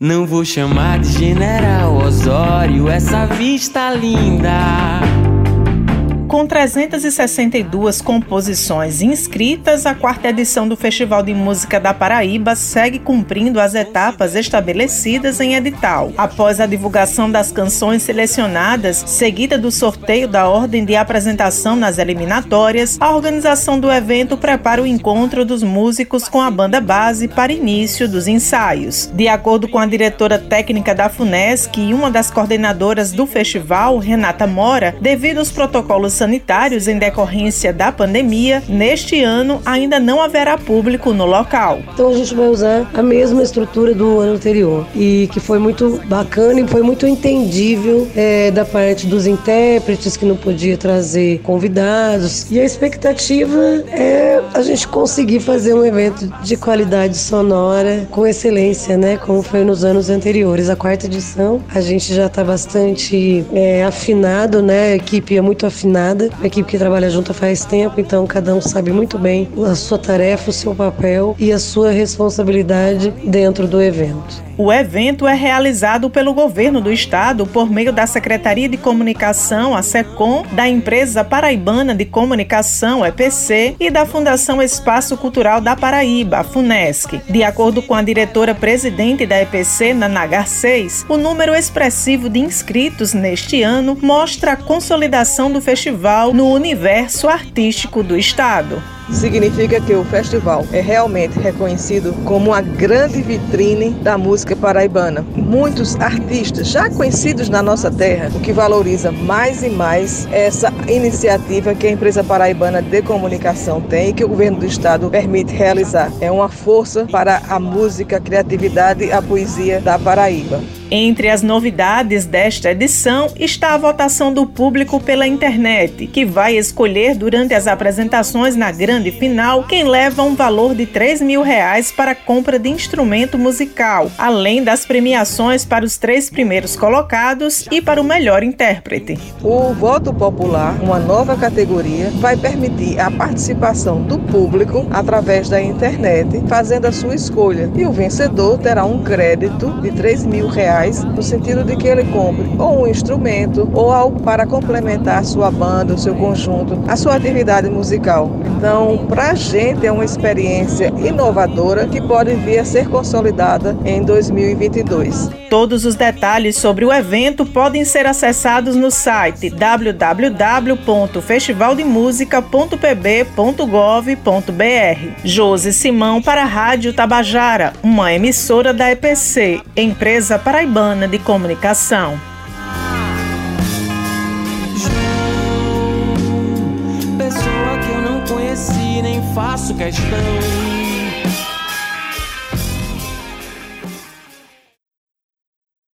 Não vou chamar de General Osório essa vista linda. Com 362 composições inscritas, a quarta edição do Festival de Música da Paraíba segue cumprindo as etapas estabelecidas em edital. Após a divulgação das canções selecionadas, seguida do sorteio da ordem de apresentação nas eliminatórias, a organização do evento prepara o encontro dos músicos com a banda base para início dos ensaios. De acordo com a diretora técnica da FUNESC e uma das coordenadoras do festival, Renata Mora, devido aos protocolos sanitários em decorrência da pandemia, neste ano ainda não haverá público no local. Então a gente vai usar a mesma estrutura do ano anterior e que foi muito bacana e foi muito entendível é, da parte dos intérpretes que não podia trazer convidados e a expectativa é a gente conseguir fazer um evento de qualidade sonora com excelência, né? Como foi nos anos anteriores. A quarta edição a gente já está bastante é, afinado, né? A equipe é muito afinada nada. A equipe que trabalha junto faz tempo, então cada um sabe muito bem a sua tarefa, o seu papel e a sua responsabilidade dentro do evento. O evento é realizado pelo governo do estado por meio da Secretaria de Comunicação, a SECOM, da empresa Paraibana de Comunicação, EPC, e da Fundação Espaço Cultural da Paraíba, FUNESC. De acordo com a diretora presidente da EPC, Nana Garcês, o número expressivo de inscritos neste ano mostra a consolidação do festival no universo artístico do estado significa que o festival é realmente reconhecido como uma grande vitrine da música paraibana. Muitos artistas já conhecidos na nossa terra, o que valoriza mais e mais essa iniciativa que a empresa paraibana de comunicação tem e que o governo do estado permite realizar. É uma força para a música, a criatividade e a poesia da Paraíba. Entre as novidades desta edição está a votação do público pela internet, que vai escolher durante as apresentações na grande final quem leva um valor de 3 mil reais para compra de instrumento musical, além das premiações para os três primeiros colocados e para o melhor intérprete. O voto popular, uma nova categoria, vai permitir a participação do público através da internet, fazendo a sua escolha. E o vencedor terá um crédito de 3 mil reais no sentido de que ele compre ou um instrumento ou algo para complementar sua banda, o seu conjunto, a sua atividade musical. Então, para a gente é uma experiência inovadora que pode vir a ser consolidada em 2022. Todos os detalhes sobre o evento podem ser acessados no site www.festivaldemusica.pb.gov.br. Josi Simão para a Rádio Tabajara, uma emissora da EPC, empresa paraibana de comunicação. Faço questão